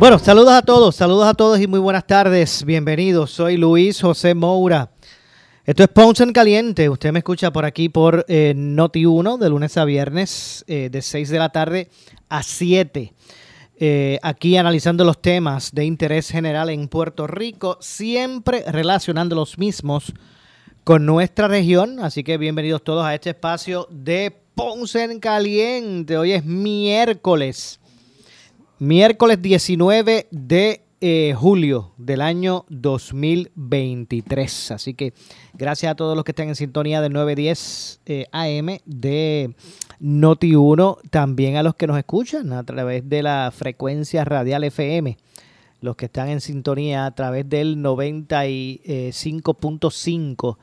Bueno, saludos a todos, saludos a todos y muy buenas tardes. Bienvenidos, soy Luis José Moura. Esto es Ponce en Caliente. Usted me escucha por aquí por eh, Noti 1 de lunes a viernes eh, de 6 de la tarde a 7. Eh, aquí analizando los temas de interés general en Puerto Rico, siempre relacionando los mismos con nuestra región. Así que bienvenidos todos a este espacio de Ponce en Caliente. Hoy es miércoles, miércoles 19 de eh, julio del año 2023. Así que gracias a todos los que están en sintonía del 910 eh, AM de Noti 1, también a los que nos escuchan a través de la frecuencia radial FM, los que están en sintonía a través del 95.5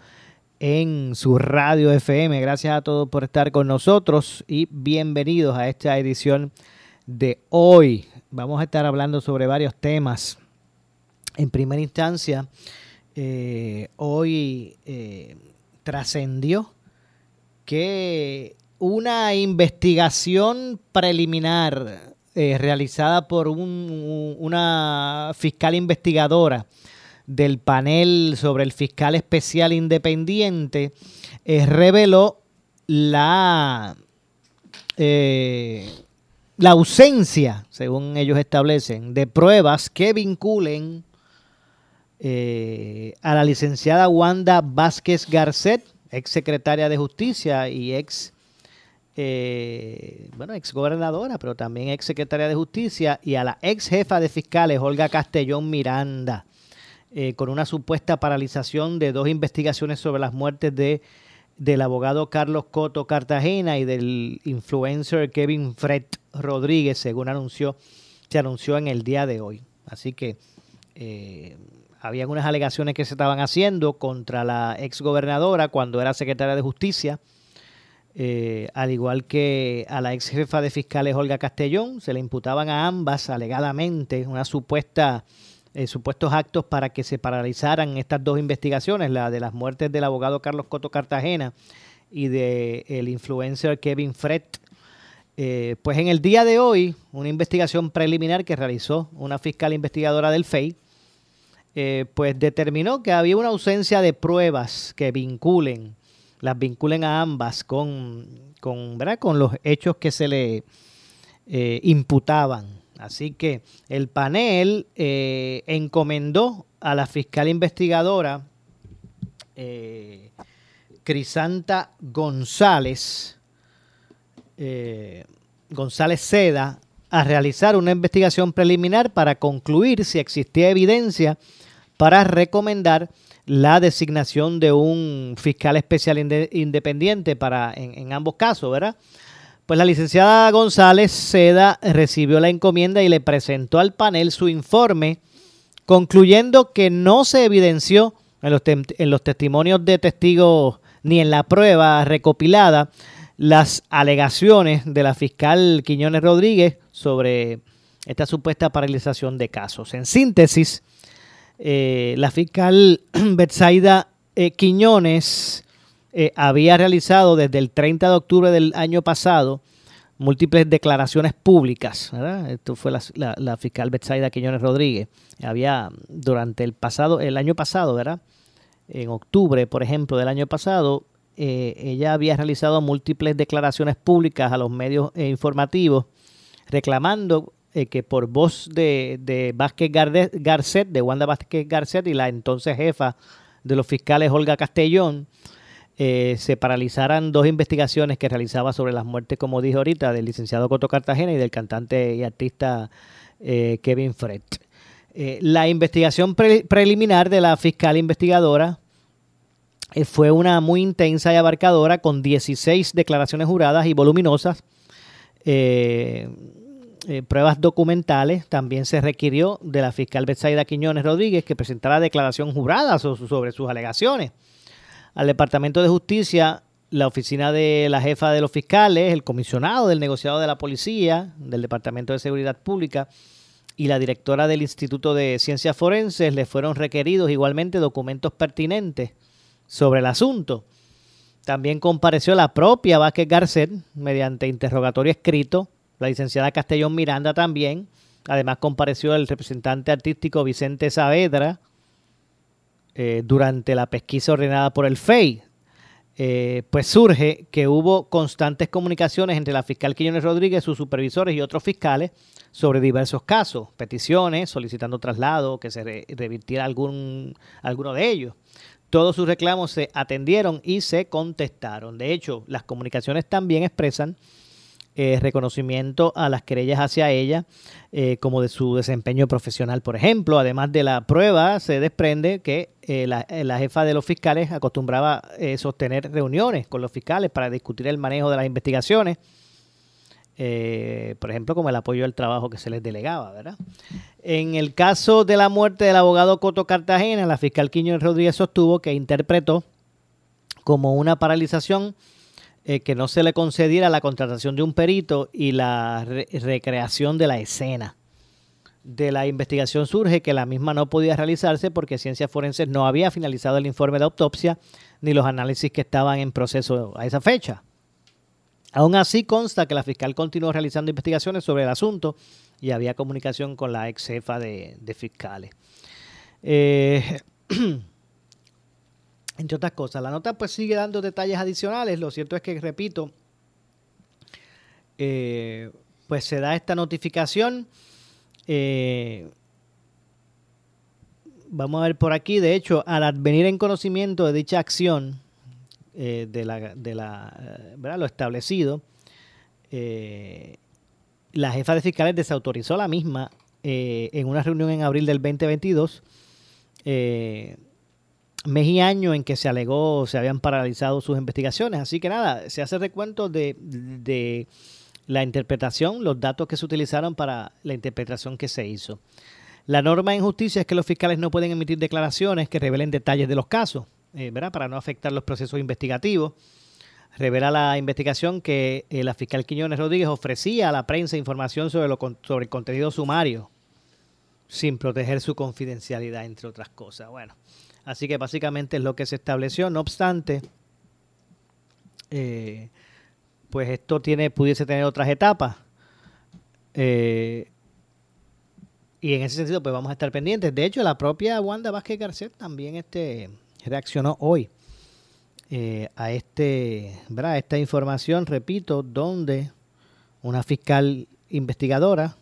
en su radio FM. Gracias a todos por estar con nosotros y bienvenidos a esta edición de hoy. Vamos a estar hablando sobre varios temas. En primera instancia, eh, hoy eh, trascendió que una investigación preliminar eh, realizada por un, una fiscal investigadora del panel sobre el fiscal especial independiente reveló la la ausencia, según ellos establecen, de pruebas que vinculen eh, a la licenciada Wanda Vázquez Garcet, ex secretaria de Justicia y ex, eh, bueno, ex gobernadora, pero también ex secretaria de Justicia, y a la ex jefa de fiscales, Olga Castellón Miranda, eh, con una supuesta paralización de dos investigaciones sobre las muertes de del abogado Carlos Coto Cartagena y del influencer Kevin Fred Rodríguez, según anunció, se anunció en el día de hoy. Así que eh, había unas alegaciones que se estaban haciendo contra la exgobernadora cuando era secretaria de Justicia, eh, al igual que a la ex jefa de fiscales Olga Castellón, se le imputaban a ambas alegadamente una supuesta eh, supuestos actos para que se paralizaran estas dos investigaciones, la de las muertes del abogado Carlos Coto Cartagena y del el influencer Kevin Fred. Eh, pues en el día de hoy, una investigación preliminar que realizó una fiscal investigadora del FEI, eh, pues determinó que había una ausencia de pruebas que vinculen, las vinculen a ambas con, con, con los hechos que se le imputaban. Así que el panel eh, encomendó a la fiscal investigadora eh, Crisanta González, eh, González Seda, a realizar una investigación preliminar para concluir si existía evidencia para recomendar la designación de un fiscal especial independiente para en, en ambos casos, ¿verdad? Pues la licenciada González Seda recibió la encomienda y le presentó al panel su informe, concluyendo que no se evidenció en los, testimonios de testigos ni en la prueba recopilada las alegaciones de la fiscal Quiñones Rodríguez sobre esta supuesta paralización de casos. En síntesis, eh, la fiscal Betsaida eh, Quiñones eh, había realizado desde el 30 de octubre del año pasado múltiples declaraciones públicas. Esto fue la, fiscal Betsaida Quiñones Rodríguez. Había durante el pasado, el año pasado, ¿verdad? En octubre, por ejemplo, del año pasado, eh, ella había realizado múltiples declaraciones públicas a los medios eh, informativos reclamando que por voz de, de Vázquez Garcet, de Wanda Vázquez Garcet y la entonces jefa de los fiscales Olga Castellón, eh, se paralizaran dos investigaciones que realizaba sobre las muertes, como dije ahorita, del licenciado Coto Cartagena y del cantante y artista eh, Kevin Fred. Eh, la investigación preliminar de la fiscal investigadora fue una muy intensa y abarcadora con 16 declaraciones juradas y voluminosas eh, pruebas documentales, también se requirió de la fiscal Betsaida Quiñones Rodríguez que presentara declaración jurada sobre sus alegaciones. Al Departamento de Justicia, la oficina de la jefa de los fiscales, el comisionado del negociado de la policía, del Departamento de Seguridad Pública y la directora del Instituto de Ciencias Forenses le fueron requeridos igualmente documentos pertinentes sobre el asunto. También compareció la propia Vázquez Garcet mediante interrogatorio escrito la licenciada Castellón Miranda también. Además compareció el representante artístico Vicente Saavedra eh, durante la pesquisa ordenada por el FEI. Eh, pues surge que hubo constantes comunicaciones entre la fiscal Quiñones Rodríguez, sus supervisores y otros fiscales sobre diversos casos, peticiones, solicitando traslado, que se revirtiera algún, alguno de ellos. Todos sus reclamos se atendieron y se contestaron. De hecho, las comunicaciones también expresan eh, reconocimiento a las querellas hacia ella, eh, como de su desempeño profesional, por ejemplo. Además de la prueba, se desprende que eh, la, la, jefa de los fiscales acostumbraba sostener reuniones con los fiscales para discutir el manejo de las investigaciones. por ejemplo, como el apoyo al trabajo que se les delegaba, ¿verdad? En el caso de la muerte del abogado Coto Cartagena, la fiscal Quiñones Rodríguez sostuvo que interpretó como una paralización eh, que no se le concediera la contratación de un perito y la recreación de la escena. De la investigación surge que la misma no podía realizarse porque Ciencias Forenses no había finalizado el informe de autopsia ni los análisis que estaban en proceso a esa fecha. Aún así consta que la fiscal continuó realizando investigaciones sobre el asunto y había comunicación con la ex jefa de, fiscales. Eh, entre otras cosas. La nota pues sigue dando detalles adicionales. Lo cierto es que, repito, eh, pues se da esta notificación. Eh, vamos a ver por aquí, de hecho, al advenir en conocimiento de dicha acción, eh, de la, de la lo establecido, la jefa de fiscales desautorizó la misma en una reunión en abril del 2022 mes y año en que se alegó se habían paralizado sus investigaciones. Así que nada, se hace recuento de, la interpretación, los datos que se utilizaron para la interpretación que se hizo. La norma en justicia es que los fiscales no pueden emitir declaraciones que revelen detalles de los casos, eh, ¿verdad? Para no afectar los procesos investigativos. Revela la investigación que eh, la fiscal Quiñones Rodríguez ofrecía a la prensa información sobre, lo, sobre el contenido sumario sin proteger su confidencialidad, entre otras cosas. Bueno, Así que básicamente es lo que se estableció. No obstante, eh, pues esto tiene, pudiese tener otras etapas. Eh, y en ese sentido, pues vamos a estar pendientes. De hecho, la propia Wanda Vázquez Garcet también este, reaccionó hoy eh, a este, ¿verdad? esta información, repito, donde una fiscal investigadora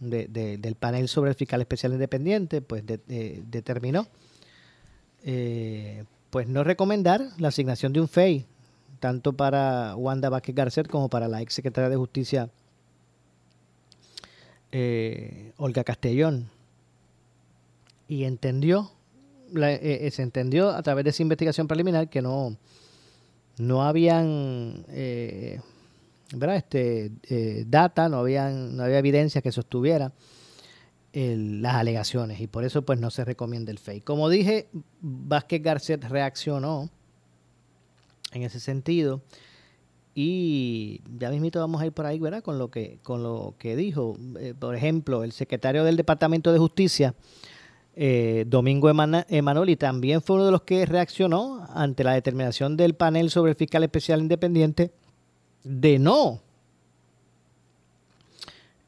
del panel sobre el fiscal especial independiente, pues determinó eh, pues no recomendar la asignación de un FEI, tanto para Wanda Vázquez Garcet como para la ex secretaria de Justicia eh, Olga Castellón. Y entendió, eh, se entendió a través de esa investigación preliminar que no, no habían ¿verdad? Este, data, no, habían, no había evidencia que sostuviera las alegaciones y por eso pues no se recomienda el FEI. Como dije, Vázquez Garcet reaccionó en ese sentido y ya mismito vamos a ir por ahí, ¿verdad? Con lo que, con lo que dijo. Eh, por ejemplo, el secretario del Departamento de Justicia, eh, Domingo Emanueli, también fue uno de los que reaccionó ante la determinación del panel sobre el fiscal especial independiente de no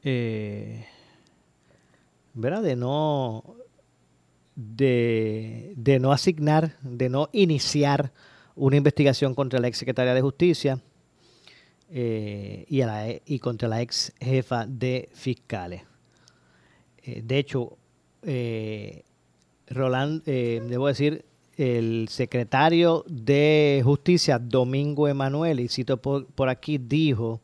eh, ¿verdad? De no, de, no asignar, de no iniciar una investigación contra la ex secretaria de Justicia eh, y, a la, y contra la ex jefa de fiscales. Eh, de hecho, eh, Roland, debo decir, el secretario de Justicia, Domingo Emanuel, y cito por, por aquí, dijo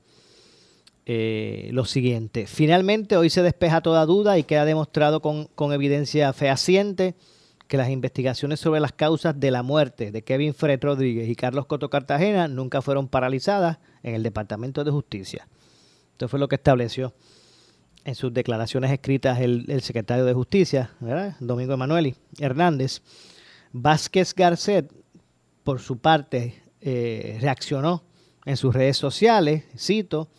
eh, lo siguiente. Finalmente, hoy se despeja toda duda y queda demostrado con, evidencia fehaciente que las investigaciones sobre las causas de la muerte de Kevin Fred Rodríguez y Carlos Coto Cartagena nunca fueron paralizadas en el Departamento de Justicia. Esto fue lo que estableció en sus declaraciones escritas el, secretario de Justicia, Domingo Emanueli Hernández. Vázquez Garcet, por su parte, eh, reaccionó en sus redes sociales, cito,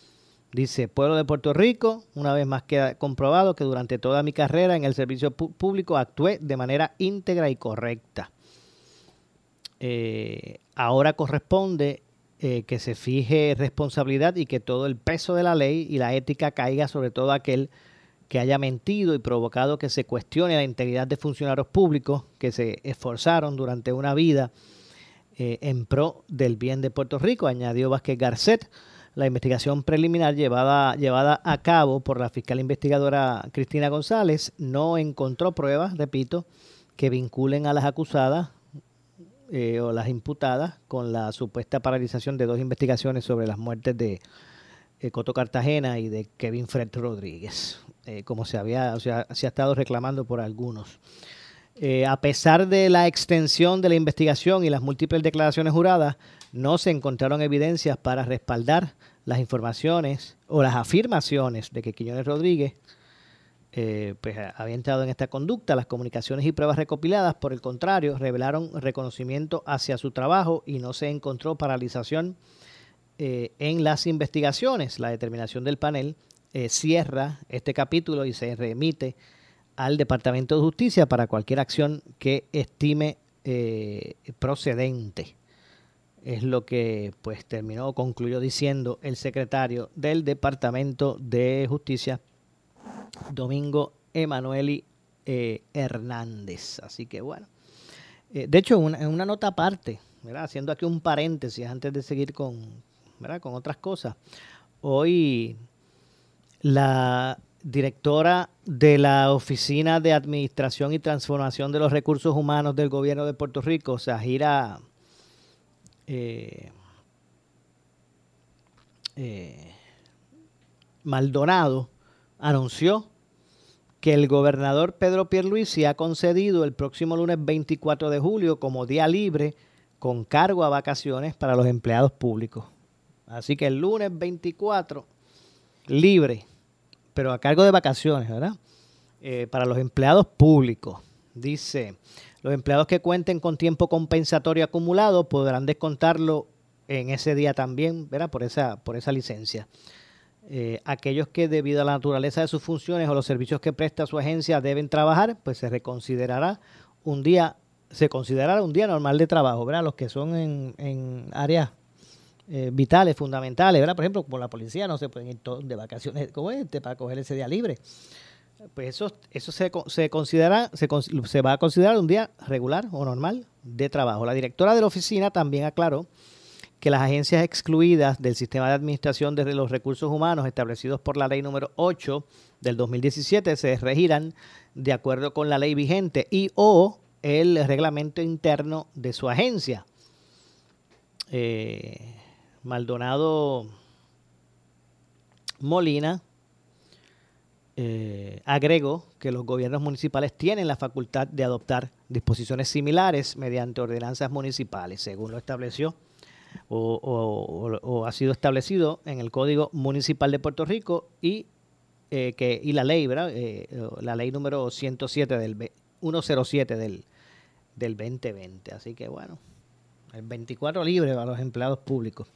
dice, pueblo de Puerto Rico, una vez más queda comprobado que durante toda mi carrera en el servicio público actué de manera íntegra y correcta. Eh, ahora corresponde eh, que se fije responsabilidad y que todo el peso de la ley y la ética caiga sobre todo aquel que haya mentido y provocado que se cuestione la integridad de funcionarios públicos que se esforzaron durante una vida eh, en pro del bien de Puerto Rico, añadió Vázquez Garcet. La investigación preliminar llevada, llevada a cabo por la fiscal investigadora Cristina González no encontró pruebas, repito, que vinculen a las acusadas eh, o las imputadas con la supuesta paralización de dos investigaciones sobre las muertes de eh, Coto Cartagena y de Kevin Fred Rodríguez, eh, como se había, o sea, se ha estado reclamando por algunos. a pesar de la extensión de la investigación y las múltiples declaraciones juradas, no se encontraron evidencias para respaldar las informaciones o las afirmaciones de que Quiñones Rodríguez eh, pues había entrado en esta conducta. Las comunicaciones y pruebas recopiladas, por el contrario, revelaron reconocimiento hacia su trabajo y no se encontró paralización eh, en las investigaciones. La determinación del panel eh, cierra este capítulo y se remite al Departamento de Justicia para cualquier acción que estime procedente. Es lo que pues terminó, concluyó diciendo el secretario del Departamento de Justicia, Domingo Emanueli eh, Hernández. Así que bueno. Eh, de hecho, en una, nota aparte, haciendo aquí un paréntesis antes de seguir con, con otras cosas. Hoy la directora de la Oficina de Administración y Transformación de los Recursos Humanos del Gobierno de Puerto Rico, Sahira eh, Maldonado, anunció que el gobernador Pedro Pierluisi ha concedido el próximo lunes 24 de julio como día libre con cargo a vacaciones para los empleados públicos. Así que el lunes 24 libre, pero a cargo de vacaciones, ¿verdad? Eh, para los empleados públicos. Dice, los empleados que cuenten con tiempo compensatorio acumulado podrán descontarlo en ese día también, ¿verdad? Por esa, por esa licencia. Eh, aquellos que debido a la naturaleza de sus funciones o los servicios que presta su agencia deben trabajar, pues se reconsiderará un día, se considerará un día normal de trabajo, ¿verdad? Los que son en, áreas eh, vitales, fundamentales, ¿verdad? Por ejemplo, como la policía no se pueden ir todos de vacaciones como este para coger ese día libre. Pues eso, eso se, se considera, se, se va a considerar un día regular o normal de trabajo. La directora de la oficina también aclaró que las agencias excluidas del sistema de administración de los recursos humanos establecidos por la ley número 8 del 2017 se regirán de acuerdo con la ley vigente y o el reglamento interno de su agencia. Eh, Maldonado Molina eh, agregó que los gobiernos municipales tienen la facultad de adoptar disposiciones similares mediante ordenanzas municipales, según lo estableció o, ha sido establecido en el Código Municipal de Puerto Rico y, eh, que, y la ley. Eh, la ley número 107 del 107 del, del 2020. Así que bueno, 24 libre para los empleados públicos.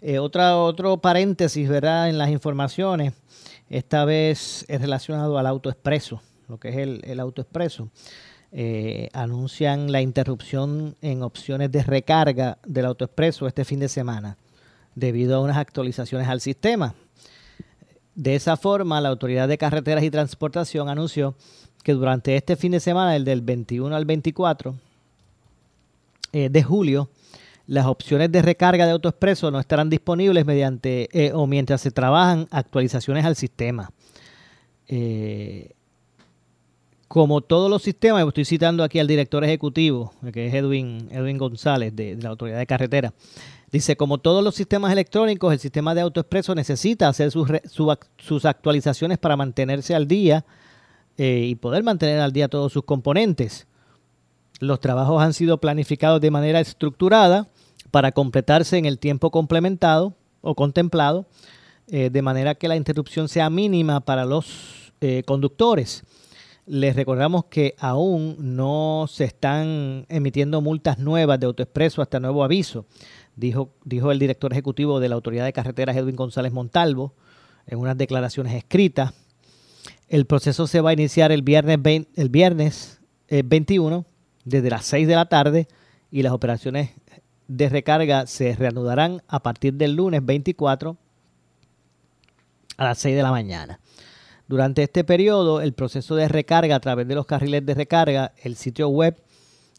Eh, otra, otro paréntesis, ¿verdad? En las informaciones, esta vez es relacionado al autoexpreso, lo que es el, autoexpreso. Eh, anuncian la interrupción en opciones de recarga del autoexpreso este fin de semana debido a unas actualizaciones al sistema. De esa forma, la Autoridad de Carreteras y Transportación anunció que durante este fin de semana, el del 21 al 24 eh, de julio, las opciones de recarga de autoexpreso no estarán disponibles mediante eh, o mientras se trabajan actualizaciones al sistema. Eh, como todos los sistemas, estoy citando aquí al director ejecutivo, que es Edwin, Edwin González de, la Autoridad de Carretera, dice, como todos los sistemas electrónicos, el sistema de AutoExpreso necesita hacer sus, sus actualizaciones para mantenerse al día eh, y poder mantener al día todos sus componentes. Los trabajos han sido planificados de manera estructurada para completarse en el tiempo complementado o contemplado eh, de manera que la interrupción sea mínima para los eh, conductores. Les recordamos que aún no se están emitiendo multas nuevas de AutoExpreso hasta nuevo aviso, dijo, dijo el director ejecutivo de la Autoridad de Carreteras, Edwin González Montalvo, en unas declaraciones escritas. El proceso se va a iniciar el viernes, el viernes 21 eh, desde las 6 de la tarde y las operaciones de recarga se reanudarán a partir del lunes 24 a las 6 de la mañana. Durante este periodo, el proceso de recarga a través de los carriles de recarga, el sitio web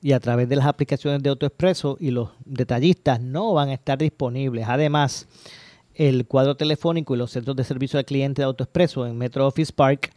y a través de las aplicaciones de AutoExpreso y los detallistas no van a estar disponibles. Además, el cuadro telefónico y los centros de servicio al cliente de AutoExpreso en Metro Office Park,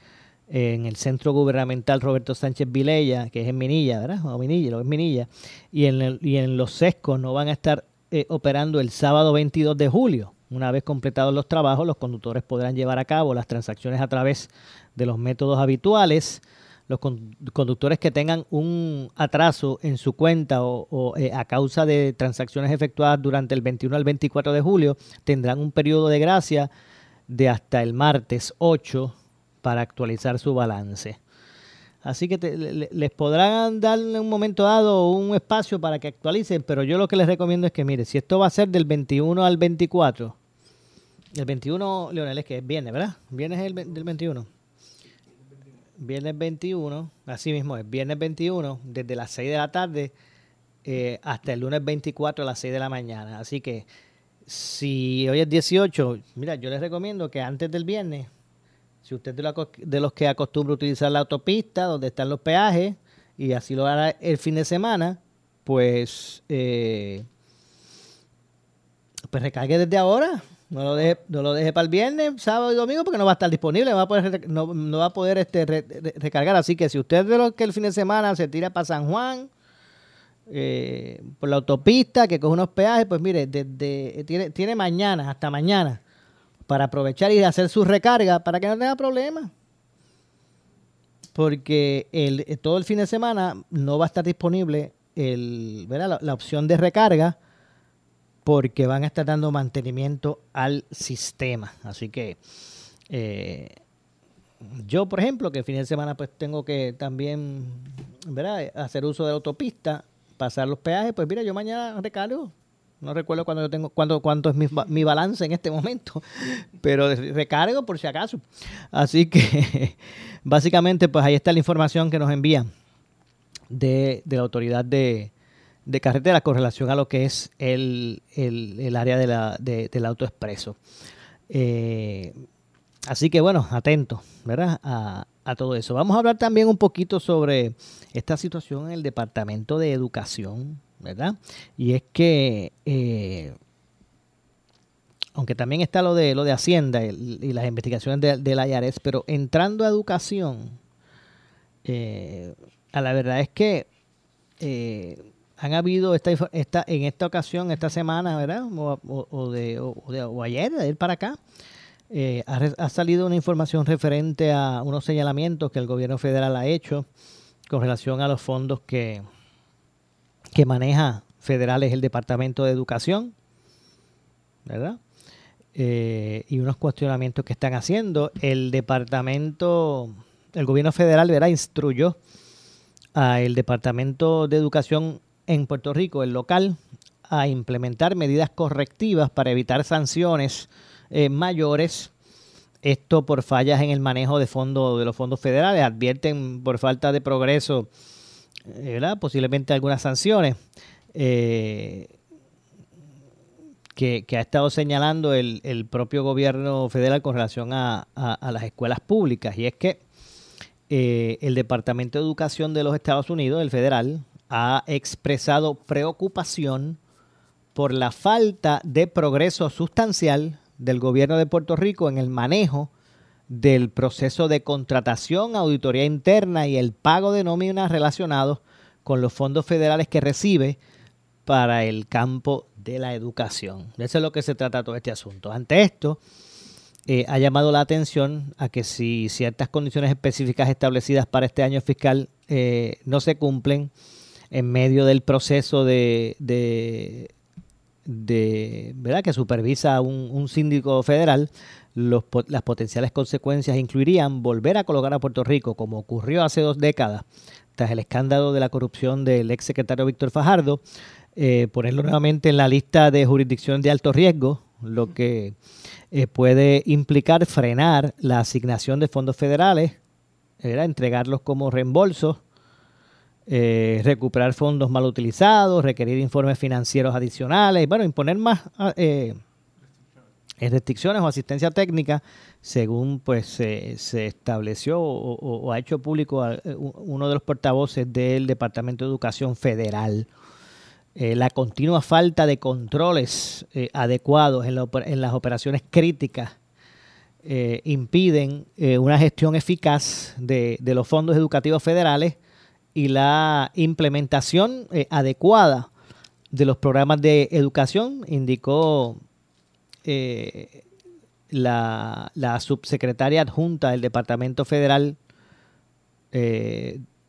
en el Centro Gubernamental Roberto Sánchez Vilella, que es en Minilla, ¿verdad? O Minilla, lo es Minilla, y en, y en los sescos no van a estar eh, operando el sábado 22 de julio. Una vez completados los trabajos, los conductores podrán llevar a cabo las transacciones a través de los métodos habituales. Los conductores que tengan un atraso en su cuenta o, eh, a causa de transacciones efectuadas durante el 21 al 24 de julio tendrán un periodo de gracia de hasta el martes 8 para actualizar su balance. Así que les podrán dar en un momento dado un espacio para que actualicen, pero yo lo que les recomiendo es que, mire, si esto va a ser del 21 al 24, el 21, Leonel, es que es viernes, ¿verdad? Viernes es el del 21. Viernes 21, así mismo es, viernes 21, desde las 6 de la tarde eh, hasta el lunes 24 a las 6 de la mañana. Así que si hoy es 18, mira, yo les recomiendo que antes del viernes, si usted de los que acostumbra utilizar la autopista, donde están los peajes, y así lo hará el fin de semana, pues, eh, pues recargue desde ahora no lo deje, no lo deje para el viernes, sábado y domingo porque no va a estar disponible, no va a poder, no, va a poder este, recargar. Así que si usted de los que el fin de semana se tira para San Juan, eh, por la autopista, que coge unos peajes, pues mire, desde, tiene, tiene mañana, hasta mañana, para aprovechar y hacer su recarga para que no tenga problemas. Porque el, todo el fin de semana no va a estar disponible la opción de recarga porque van a estar dando mantenimiento al sistema. Así que eh, yo, por ejemplo, que el fin de semana pues tengo que también hacer uso de la autopista, pasar los peajes, pues mira, yo mañana recargo. No recuerdo cuándo yo tengo, cuándo, cuánto es mi, mi, balance en este momento, pero recargo por si acaso. Así que básicamente pues ahí está la información que nos envían de, la autoridad de, de carretera con relación a lo que es el, área del autoexpreso. Eh, así que bueno, atento, ¿verdad? A, todo eso. Vamos a hablar también un poquito sobre esta situación en el Departamento de Educación, ¿verdad? Y es que, eh, aunque también está lo de, lo de Hacienda y, las investigaciones de, del IRS, pero entrando a educación, eh, a la verdad es que han habido esta, esta, en esta ocasión, esta semana, ¿verdad? O, de, o, ayer, de ir para acá, eh, ha, salido una información referente a unos señalamientos que el gobierno federal ha hecho con relación a los fondos que, que maneja federales el Departamento de Educación, ¿verdad? Eh, y unos cuestionamientos que están haciendo. El departamento, el gobierno federal, ¿verdad? Instruyó al Departamento de Educación en Puerto Rico, el local, a implementar medidas correctivas para evitar sanciones eh, mayores. Esto por fallas en el manejo de fondos de los fondos federales. Advierten por falta de progreso, ¿verdad? posiblemente algunas sanciones. Eh, que, ha estado señalando el, propio gobierno federal con relación a, las escuelas públicas. Y es que el Departamento de Educación de los Estados Unidos, el federal, ha expresado preocupación por la falta de progreso sustancial del gobierno de Puerto Rico en el manejo del proceso de contratación, auditoría interna y el pago de nóminas relacionados con los fondos federales que recibe para el campo de la educación. De eso es lo que se trata todo este asunto. Ante esto, eh, ha llamado la atención a que si ciertas condiciones específicas establecidas para este año fiscal eh, no se cumplen, en medio del proceso de, de, de, que supervisa un, un síndico federal, los, las potenciales consecuencias incluirían volver a colocar a Puerto Rico, como ocurrió hace dos décadas, tras el escándalo de la corrupción del ex secretario Víctor Fajardo, eh, ponerlo nuevamente en la lista de jurisdicción de alto riesgo, lo que eh, puede implicar frenar la asignación de fondos federales, era entregarlos como reembolsos, eh, recuperar fondos mal utilizados, requerir informes financieros adicionales, bueno, imponer más ah, eh, restricciones o asistencia técnica según pues se estableció o, ha hecho público uno de los portavoces del Departamento de Educación Federal. Eh, la continua falta de controles eh, adecuados en, las operaciones críticas eh, impiden una gestión eficaz de, los fondos educativos federales y la implementación adecuada de los programas de educación, indicó la, la, subsecretaria adjunta del Departamento Federal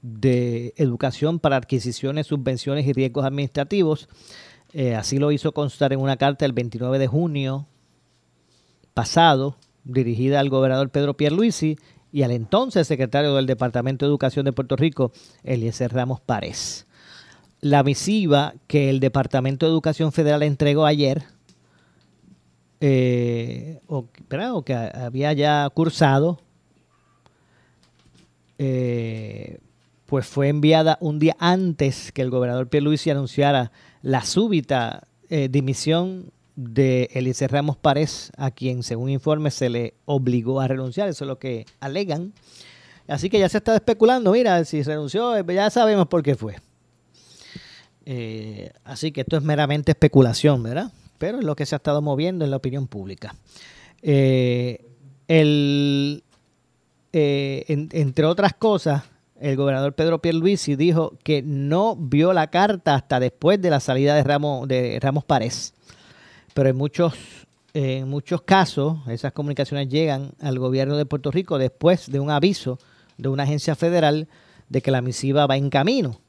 de Educación para Adquisiciones, Subvenciones y Riesgos Administrativos. Eh, así lo hizo constar en una carta el 29 de junio pasado, dirigida al gobernador Pedro Pierluisi y al entonces secretario del Departamento de Educación de Puerto Rico, Eliezer Ramos Párez. La misiva que el Departamento de Educación Federal entregó ayer, eh, o, que había ya cursado, eh, pues fue enviada un día antes que el gobernador Pierluisi anunciara la súbita eh, dimisión de Eliezer Ramos Párez, a quien según informe se le obligó a renunciar, eso es lo que alegan. Así que ya se está especulando, mira, si renunció, eh, ya sabemos por qué fue. Así que esto es meramente especulación, ¿verdad? Pero es lo que se ha estado moviendo en la opinión pública. el, entre otras cosas, el gobernador Pedro Pierluisi dijo que no vio la carta hasta después de la salida de Ramos, de Ramos Párez. Pero en muchos, en muchos casos esas comunicaciones llegan al gobierno de Puerto Rico después de un aviso de una agencia federal de que la misiva va en camino.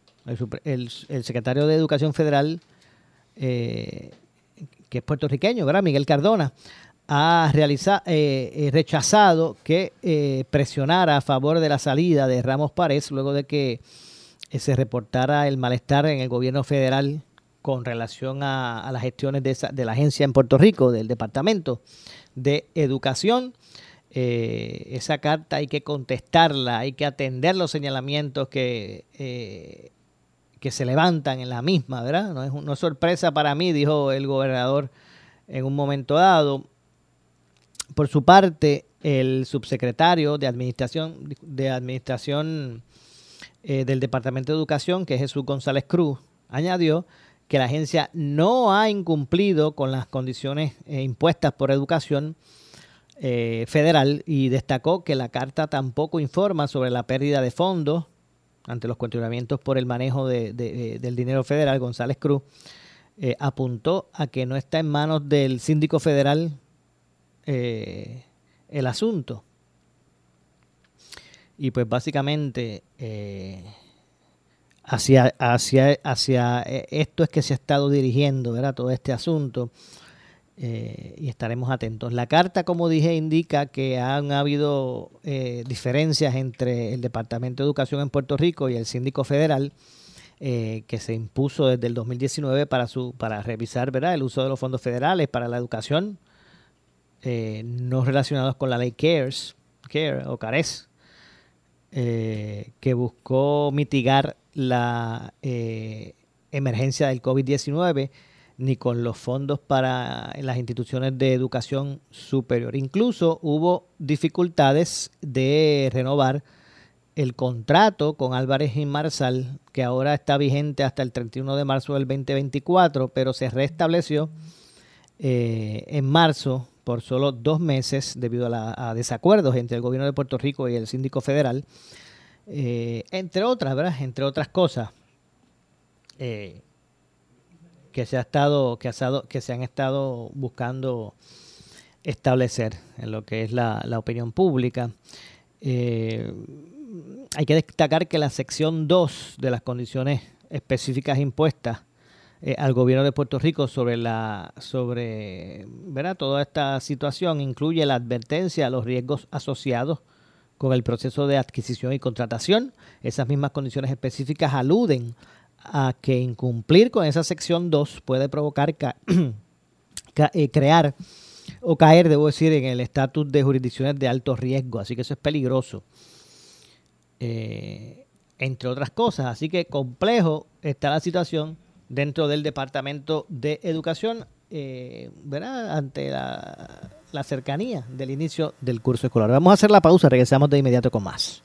El, secretario de Educación Federal, eh, que es puertorriqueño, ¿verdad? Miguel Cardona, ha realizado, eh, eh, rechazado que eh, presionara a favor de la salida de Ramos Párez luego de que se reportara el malestar en el gobierno federal con relación a, las gestiones de, de, la agencia en Puerto Rico, del Departamento de Educación. esa carta hay que contestarla, hay que atender los señalamientos que, que se levantan en la misma, ¿verdad? No es una sorpresa para mí, dijo el gobernador en un momento dado. Por su parte, el subsecretario de Administración, de administración eh, del Departamento de Educación, que es Jesús González Cruz, añadió que la agencia no ha incumplido con las condiciones eh, impuestas por educación eh, federal y destacó que la carta tampoco informa sobre la pérdida de fondos ante los cuestionamientos por el manejo del dinero federal. González Cruz apuntó a que no está en manos del síndico federal eh, el asunto. Y pues básicamente eh, hacia, hacia, hacia eh, esto es que se ha estado dirigiendo ¿verdad? todo este asunto y estaremos atentos. La carta, como dije, indica que han habido diferencias entre el Departamento de Educación en Puerto Rico y el Síndico Federal. que se impuso desde el 2019 para, su, para revisar ¿verdad? el uso de los fondos federales para la educación eh, no relacionados con la ley CARES, CARE o CARES, eh, que buscó mitigar la eh, emergencia del COVID-19, ni con los fondos para las instituciones de educación superior. Incluso hubo dificultades de renovar el contrato con Álvarez y Marsal, que ahora está vigente hasta el 31 de marzo del 2024, pero se restableció en marzo por solo dos meses debido a, desacuerdos entre el gobierno de Puerto Rico y el síndico federal, eh, entre otras, ¿verdad? Entre otras cosas eh, que se ha estado, que, ha que se han estado buscando establecer en lo que es la, opinión pública. Eh, hay que destacar que la sección 2 de las condiciones específicas impuestas eh, al gobierno de Puerto Rico sobre la sobre ¿verdad? toda esta situación incluye la advertencia a los riesgos asociados con el proceso de adquisición y contratación. Esas mismas condiciones específicas aluden a que incumplir con esa sección 2 puede provocar eh, crear o caer, debo decir, en el estatus de jurisdicciones de alto riesgo. Así que eso es peligroso. Eh, entre otras cosas. Así que complejo está la situación dentro del Departamento de Educación, eh, ¿verdad? Ante la, la cercanía del inicio del curso escolar. Vamos a hacer la pausa, regresamos de inmediato con más.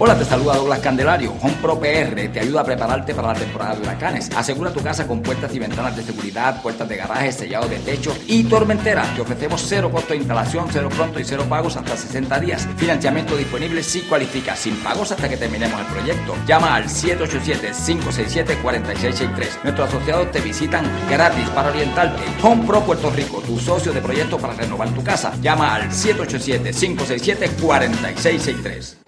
Hola, te saluda Douglas Candelario. Home Pro PR te ayuda a prepararte para la temporada de huracanes. Asegura tu casa con puertas y ventanas de seguridad, puertas de garaje, sellado de techo y tormentera. Te ofrecemos cero costo de instalación, cero pronto y cero pagos hasta 60 días. Financiamiento disponible si cualifica, sin pagos hasta que terminemos el proyecto. Llama al 787-567-4663. Nuestros asociados te visitan gratis para orientarte. Home Pro Puerto Rico, tu socio de proyecto para renovar tu casa. Llama al 787-567-4663.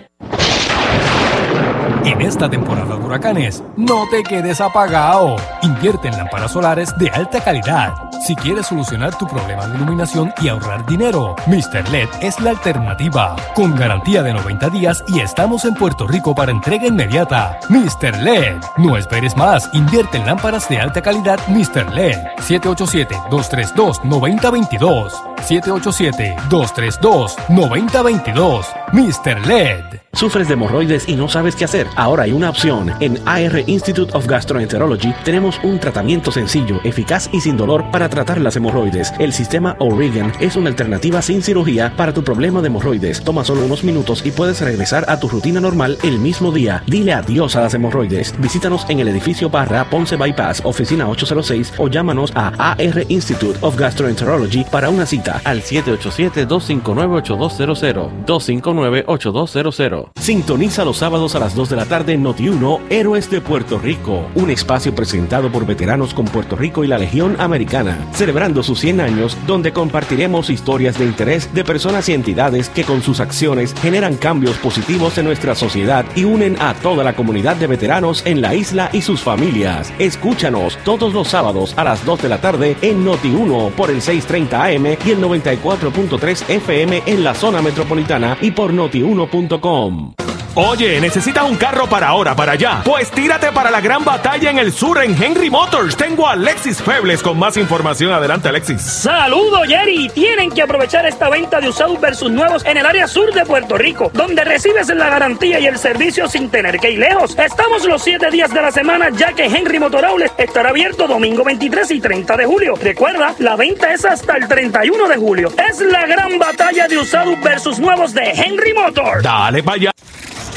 Esta temporada de huracanes, no te quedes apagado. Invierte en lámparas solares de alta calidad. Si quieres solucionar tu problema de iluminación y ahorrar dinero, Mr. LED es la alternativa. Con garantía de 90 días y estamos en Puerto Rico para entrega inmediata. Mr. LED. No esperes más. Invierte en lámparas de alta calidad Mr. LED. 787-232-9022. 787-232-9022. Mr. LED. ¿Sufres de hemorroides y no sabes qué hacer? Ahora hay una opción. En AR Institute of Gastroenterology tenemos un tratamiento sencillo, eficaz y sin dolor para tratar las hemorroides. El sistema O'Regan es una alternativa sin cirugía para tu problema de hemorroides. Toma solo unos minutos y puedes regresar a tu rutina normal el mismo día. Dile adiós a las hemorroides. Visítanos en el edificio Barra Ponce Bypass, oficina 806 o llámanos a AR Institute of Gastroenterology para una cita al 787-259-8200. 259-8200. Sintoniza los sábados a las 2 de la tarde en Noti1 Héroes de Puerto Rico, un espacio presentado por veteranos con Puerto Rico y la Legión Americana, celebrando sus 100 años, donde compartiremos historias de interés de personas y entidades que con sus acciones generan cambios positivos en nuestra sociedad y unen a toda la comunidad de veteranos en la isla y sus familias. Escúchanos todos los sábados a las 2 de la tarde en Noti1 por el 630 AM y el 94.3 FM en la zona metropolitana y por notiuno.com. Oye, ¿necesitas un carro para ahora, para allá? Pues tírate para la gran batalla en el sur en Henry Motors. Tengo a Alexis Febles con más información. Adelante, Alexis. Saludos, Jerry. Tienen que aprovechar esta venta de usados versus nuevos en el área sur de Puerto Rico, donde recibes la garantía y el servicio sin tener que ir lejos. Estamos los 7 días de la semana, ya que Henry Motor Outlet estará abierto domingo 23 y 30 de julio. Recuerda, la venta es hasta el 31 de julio. Es la gran batalla de usados versus nuevos de Henry Motors. Dale para allá.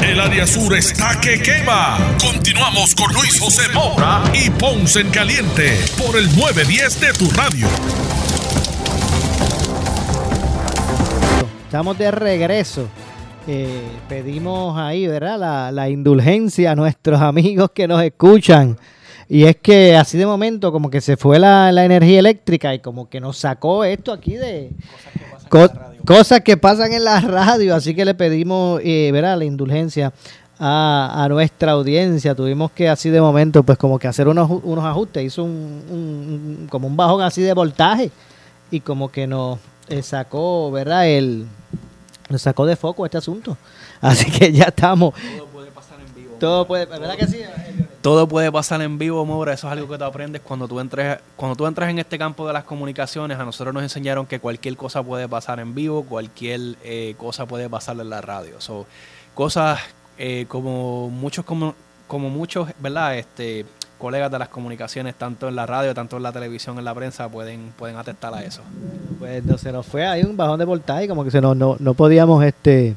El área sur está que quema. Continuamos con Luis José Moura y Ponce en Caliente por el 910 de tu radio. Estamos de regreso. Eh, pedimos ahí, ¿verdad? La, indulgencia a nuestros amigos que nos escuchan. Y es que así de momento como que se fue la, la energía eléctrica y como que nos sacó esto aquí de co- cosas que pasan en la radio. Así que le pedimos, eh, ¿verdad? La indulgencia a, a nuestra audiencia. Tuvimos que así de momento pues como que hacer unos, unos ajustes. Hizo un, un- un- como un bajón así de voltaje y como que nos eh, sacó, ¿verdad? El, nos sacó de foco este asunto. Así que ya estamos. Todo puede pasar en vivo. Todo puede, ¿verdad que sí? Todo puede pasar en vivo, Mora. Eso es algo que tú aprendes cuando tú entres, cuando tú entras en este campo de las comunicaciones. A nosotros nos enseñaron que cualquier cosa puede pasar en vivo, cualquier eh, cosa puede pasar en la radio. So, cosas eh, como muchos, como, como muchos, ¿verdad? Este, colegas de las comunicaciones, tanto en la radio, tanto en la televisión, en la prensa, pueden, pueden atestar a eso. Pues no, se nos fue ahí un bajón de voltaje, como que se nos, no, no podíamos este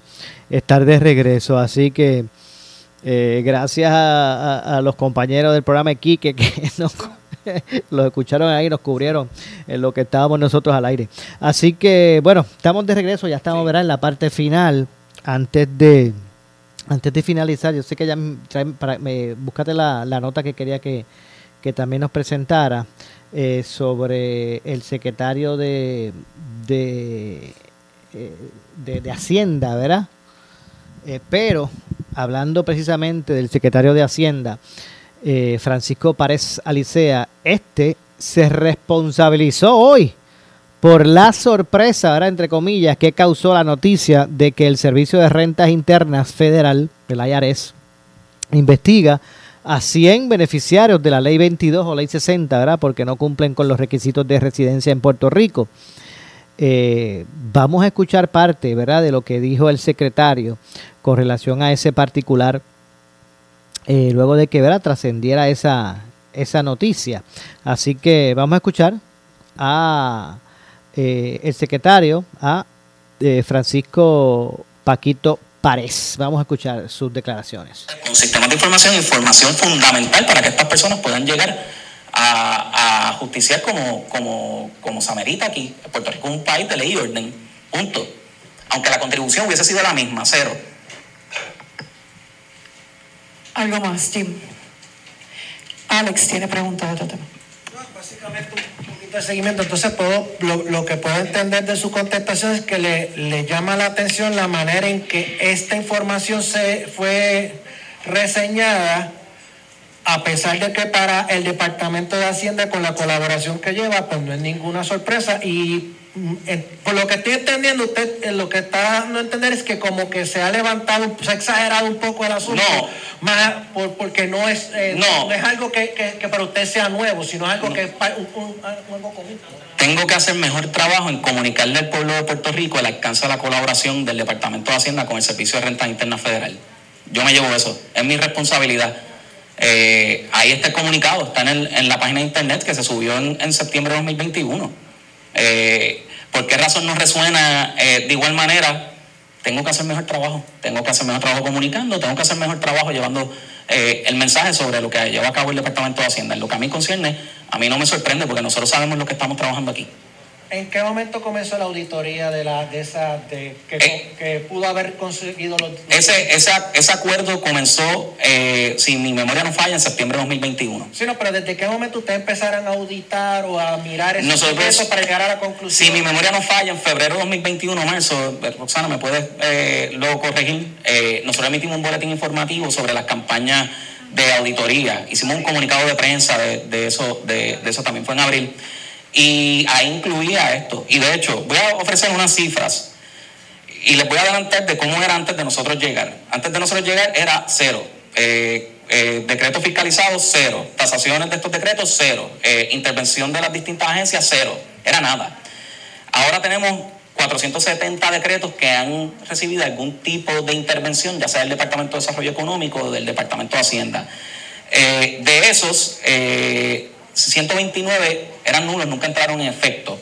estar de regreso. Así que eh, gracias a, a- a los compañeros del programa Quique que nos, los escucharon ahí, nos cubrieron en lo que estábamos nosotros al aire. Así que bueno, estamos de regreso, ya estamos ¿verdad? en la parte final. Antes de antes de finalizar, yo sé que ya traen para, me, búscate la, la nota que quería que, que también nos presentara eh, sobre el secretario de, de, eh, de, de Hacienda, ¿verdad? Eh, pero hablando precisamente del secretario de Hacienda, eh, Francisco Párez Alicea, este se responsabilizó hoy por la sorpresa, ¿verdad? entre comillas, que causó la noticia de que el Servicio de Rentas Internas Federal, el IRS, investiga a 100 beneficiarios de la Ley 22 o Ley 60, ¿verdad? Porque no cumplen con los requisitos de residencia en Puerto Rico. Eh, vamos a escuchar parte, ¿verdad?, de lo que dijo el secretario con relación a ese particular, eh, luego de que, ¿verdad?, trascendiera esa, esa noticia. Así que vamos a escuchar a eh, el secretario, a eh, Francisco Paquito Párez. Vamos a escuchar sus declaraciones. con sistemas de información, información fundamental para que estas personas puedan llegar a justiciar como, como, como se amerita aquí. Puerto Rico es un país de ley y orden, punto. Aunque la contribución hubiese sido la misma, cero. Algo más, Jim. Alex tiene preguntas de otro tema. de seguimiento. Entonces, puedo, lo, lo que puedo entender de su contestación es que le, le llama la atención la manera en que esta información se fue reseñada, a pesar de que para el Departamento de Hacienda, con la colaboración que lleva, pues no es ninguna sorpresa. Y mm, eh, por lo que estoy entendiendo, usted eh, lo que está dando a entender es que como que se ha levantado, se ha exagerado un poco el asunto. No. Más por- porque no es, eh, No. no es algo que, que- que para usted sea nuevo, sino algo que es pa- un- un- algo común. Tengo que hacer mejor trabajo en comunicarle al pueblo de Puerto Rico el alcance de la colaboración del Departamento de Hacienda con el Servicio de Renta Interna Federal. Yo me llevo eso, es mi responsabilidad. Eh, ahí está el comunicado, está en, el- en la página de internet que se subió en, septiembre de 2021. Eh, ¿Por qué razón no resuena eh, de igual manera? Tengo que hacer mejor trabajo, tengo que hacer mejor trabajo comunicando, tengo que hacer mejor trabajo llevando eh, el mensaje sobre lo que lleva a cabo el Departamento de Hacienda. En lo que a mí concierne, a mí no me sorprende porque nosotros sabemos lo que estamos trabajando aquí. ¿En qué momento comenzó la auditoría de la de esa de que, que pudo haber conseguido los Ese, ese, ese acuerdo comenzó, eh, si mi memoria no falla, en septiembre de 2021. Sí, no, pero ¿desde qué momento ustedes empezaron a auditar o a mirar ese Nosotros- proceso para llegar a la conclusión? Si mi memoria no falla, en febrero de 2021, marzo, eh, Roxana, ¿me puedes eh, luego corregir? Eh, nosotros emitimos un boletín informativo sobre las campañas de auditoría. Hicimos un comunicado de prensa de, de eso, de, de eso también fue en abril. Y ahí incluía esto. Y de hecho, voy a ofrecer unas cifras. y les voy a adelantar de cómo era antes de nosotros llegar. Antes de nosotros llegar era cero. Eh, eh, decretos fiscalizados, cero. Tasaciones de estos decretos, cero. Eh, intervención de las distintas agencias, cero. Era nada. Ahora tenemos 470 decretos que han recibido algún tipo de intervención, ya sea del Departamento de Desarrollo Económico o del Departamento de Hacienda. de esos, 129 eran nulos, nunca entraron en efecto.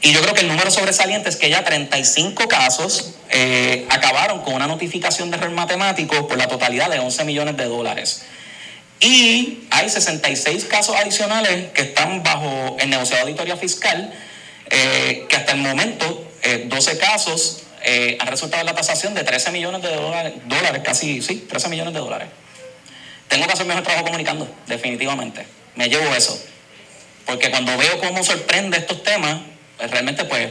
Y yo creo que el número sobresaliente es que ya 35 casos eh, acabaron con una notificación de error matemático por la totalidad de 11 millones de dólares. Y hay 66 casos adicionales que están bajo el negociado de auditoría fiscal, eh, que hasta el momento 12 eh, casos han resultado en la tasación de 13 millones de dólares, dólares, casi, sí, 13 millones de dólares. Tengo que hacer mejor trabajo comunicando, definitivamente. Me llevo eso. Porque cuando veo cómo sorprende estos temas, pues, realmente pues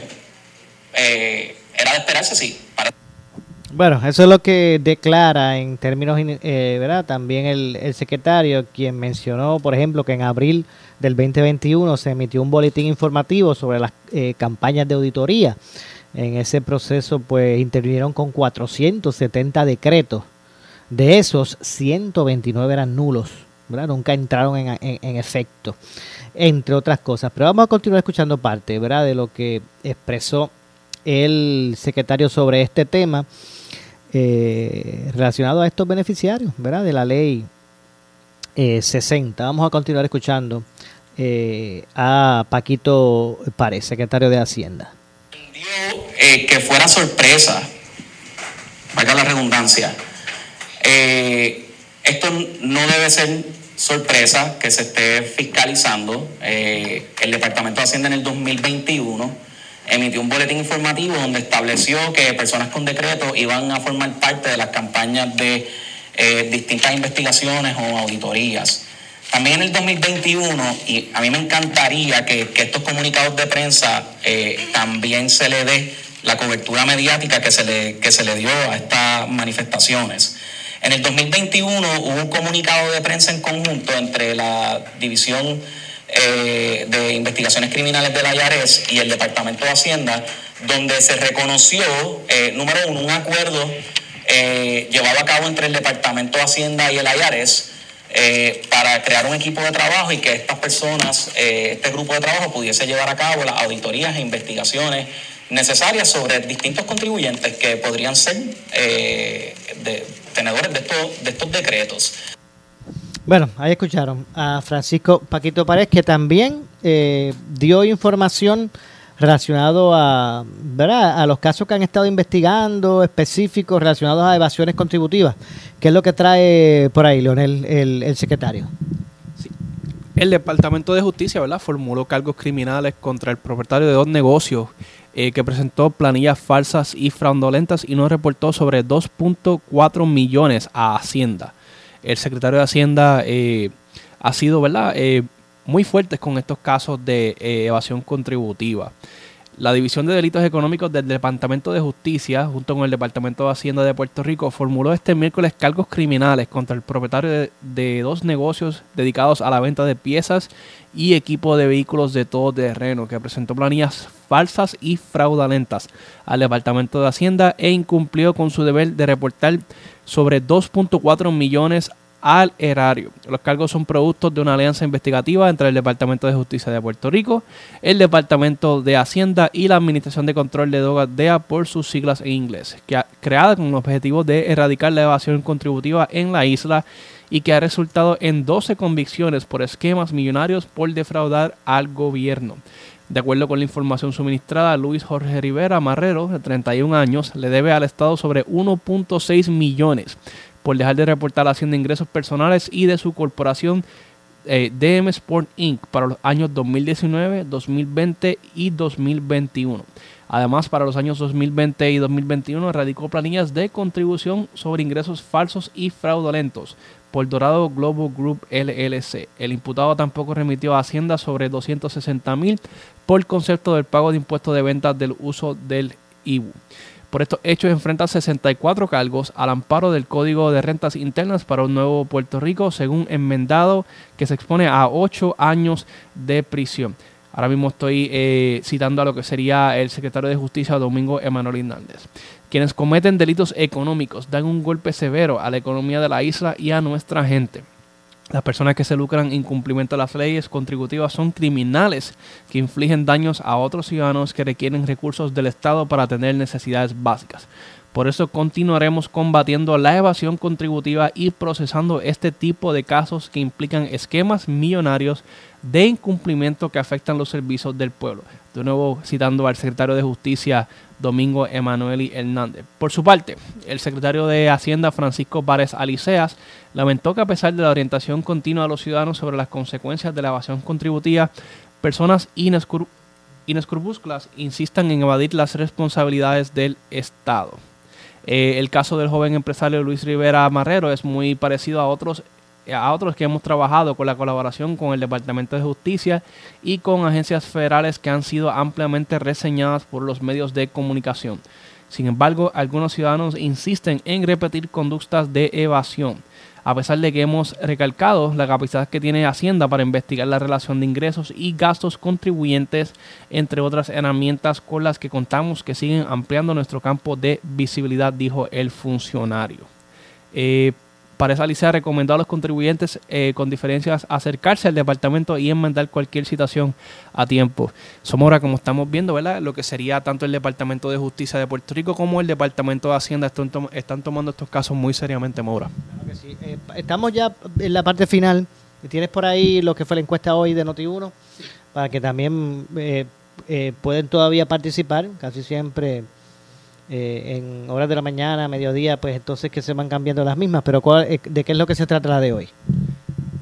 eh, era de esperarse, sí. Bueno, eso es lo que declara en términos, eh, ¿verdad? También el, secretario, quien mencionó, por ejemplo, que en abril del 2021 se emitió un boletín informativo sobre las eh, campañas de auditoría. En ese proceso, pues, intervinieron con 470 decretos. De esos, 129 eran nulos, Nunca entraron en, en efecto entre otras cosas. Pero vamos a continuar escuchando parte, ¿verdad? De lo que expresó el secretario sobre este tema eh, relacionado a estos beneficiarios, ¿verdad? De la ley 60. Eh, vamos a continuar escuchando eh, a Paquito Párez, secretario de Hacienda. que fuera sorpresa, valga la redundancia. esto no debe ser sorpresa que se esté fiscalizando. Eh, el Departamento de Hacienda en el 2021 emitió un boletín informativo donde estableció que personas con decreto iban a formar parte de las campañas de eh, distintas investigaciones o auditorías. También en el 2021, y a mí me encantaría que, estos comunicados de prensa eh, también se le dé la cobertura mediática que se le, que se le dio a estas manifestaciones. En el 2021 hubo un comunicado de prensa en conjunto entre la División eh, de Investigaciones Criminales de la IARES y el Departamento de Hacienda, donde se reconoció, eh, número uno, un acuerdo eh, llevado a cabo entre el Departamento de Hacienda y el IARES para crear un equipo de trabajo y que estas personas, este grupo de trabajo, pudiese llevar a cabo las auditorías e investigaciones necesarias sobre distintos contribuyentes que podrían ser de tenedores de estos, de estos decretos. Bueno, ahí escucharon a Francisco Paquito Párez, que también eh, dio información relacionado a, ¿verdad? a los casos que han estado investigando, específicos relacionados a evasiones contributivas. ¿Qué es lo que trae por ahí, Leonel, el, el secretario? El Departamento de Justicia ¿verdad? formuló cargos criminales contra el propietario de dos negocios eh, que presentó planillas falsas y fraudulentas y no reportó sobre 2.4 millones a Hacienda. El secretario de Hacienda eh, ha sido ¿verdad? Eh, muy fuerte con estos casos de evasión contributiva. La División de Delitos Económicos del Departamento de Justicia, junto con el Departamento de Hacienda de Puerto Rico, formuló este miércoles cargos criminales contra el propietario de, dos negocios dedicados a la venta de piezas y equipo de vehículos de todo terreno, que presentó planillas falsas y fraudulentas al Departamento de Hacienda e incumplió con su deber de reportar sobre 2.4 millones al erario. Los cargos son productos de una alianza investigativa entre el Departamento de Justicia de Puerto Rico, el Departamento de Hacienda y la Administración de Control de Drogas DEA por sus siglas en inglés, que ha, creada con el objetivo de erradicar la evasión contributiva en la isla y que ha resultado en 12 convicciones por esquemas millonarios por defraudar al gobierno. De acuerdo con la información suministrada, Luis Jorge Rivera Marrero, de 31 años, le debe al Estado sobre 1.6 millones por dejar de reportar la Hacienda de ingresos personales y de su corporación eh, DM Sport Inc. para los años 2019, 2020 y 2021. Además, para los años 2020 y 2021 radicó planillas de contribución sobre ingresos falsos y fraudulentos por Dorado Global Group LLC. El imputado tampoco remitió a Hacienda sobre 260 mil por concepto del pago de impuestos de ventas del uso del IBU. Por estos hechos enfrenta 64 cargos al amparo del Código de Rentas Internas para un nuevo Puerto Rico, según enmendado que se expone a 8 años de prisión. Ahora mismo estoy eh, citando a lo que sería el secretario de Justicia, Domingo Emanuel Hernández. Quienes cometen delitos económicos dan un golpe severo a la economía de la isla y a nuestra gente. Las personas que se lucran incumplimiento de las leyes contributivas son criminales que infligen daños a otros ciudadanos que requieren recursos del Estado para tener necesidades básicas. Por eso continuaremos combatiendo la evasión contributiva y procesando este tipo de casos que implican esquemas millonarios de incumplimiento que afectan los servicios del pueblo. De nuevo citando al secretario de Justicia Domingo Emanueli Hernández. Por su parte, el secretario de Hacienda Francisco Párez Aliceas lamentó que a pesar de la orientación continua de los ciudadanos sobre las consecuencias de la evasión contributiva, personas inescrupúsculas insistan en evadir las responsabilidades del Estado. Eh, el caso del joven empresario Luis Rivera Marrero es muy parecido a otros a otros que hemos trabajado con la colaboración con el Departamento de Justicia y con agencias federales que han sido ampliamente reseñadas por los medios de comunicación. Sin embargo, algunos ciudadanos insisten en repetir conductas de evasión a pesar de que hemos recalcado la capacidad que tiene Hacienda para investigar la relación de ingresos y gastos contribuyentes, entre otras herramientas con las que contamos que siguen ampliando nuestro campo de visibilidad, dijo el funcionario. Eh, para esa lista recomendado a los contribuyentes eh, con diferencias acercarse al departamento y enmendar cualquier situación a tiempo. Somos ahora, como estamos viendo, ¿verdad? lo que sería tanto el Departamento de Justicia de Puerto Rico como el Departamento de Hacienda están, tomando estos casos muy seriamente, Mora. Eh, estamos ya en la parte final. Tienes por ahí lo que fue la encuesta hoy de Noti1 para que también eh, pueden todavía participar. Casi siempre eh, en horas de la mañana, mediodía, pues entonces que se van cambiando las mismas. Pero eh, ¿de qué es lo que se trata la de hoy?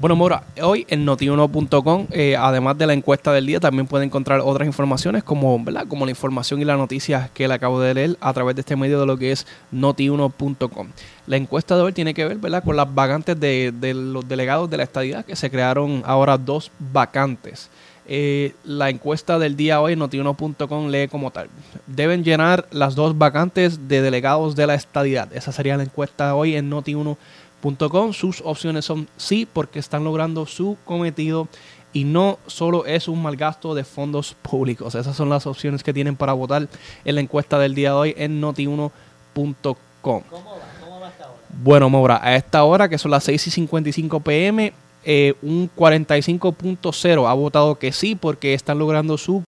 Bueno, Mora, hoy en notiuno.com, eh, además de la encuesta del día, también puede encontrar otras informaciones como, ¿verdad? como la información y la noticia que le acabo de leer a través de este medio de lo que es notiuno.com. La encuesta de hoy tiene que ver ¿verdad? con las vacantes de, de los delegados de la estadidad, que se crearon ahora dos vacantes. Eh, la encuesta del día hoy, notiuno.com, lee como tal. Deben llenar las dos vacantes de delegados de la estadidad. Esa sería la encuesta hoy en notiuno.com. Sus opciones son sí, porque están logrando su cometido y no solo es un mal gasto de fondos públicos. Esas son las opciones que tienen para votar en la encuesta del día de hoy en notiuno.com. Bueno, Maura, a esta hora, que son las 6 y 55 pm, eh, un 45.0 ha votado que sí porque están logrando su...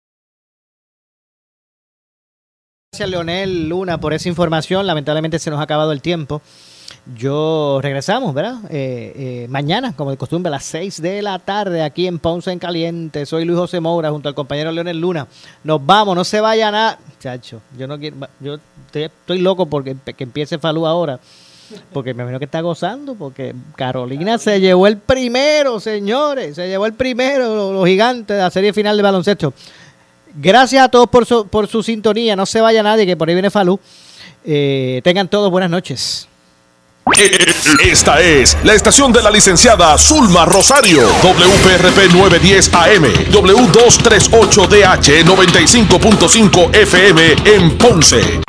Gracias Leonel Luna por esa información. Lamentablemente se nos ha acabado el tiempo. Yo regresamos, ¿verdad? Eh, eh, mañana, como de costumbre, a las 6 de la tarde aquí en Ponce en Caliente. Soy Luis José Moura junto al compañero Leonel Luna. Nos vamos, no se vayan a... Chacho, yo no quiero... Yo estoy, loco porque que empiece Falú ahora. Porque me imagino que está gozando, porque Carolina se llevó el primero, señores. Se llevó el primero, los gigantes de la serie final de baloncesto. Gracias a todos por su, por su sintonía. No se vaya nadie, que por ahí viene Falú. Eh, tengan todos buenas noches. Esta es la estación de la licenciada Zulma Rosario, WPRP 910 AM, W238DH 95.5 FM en Ponce.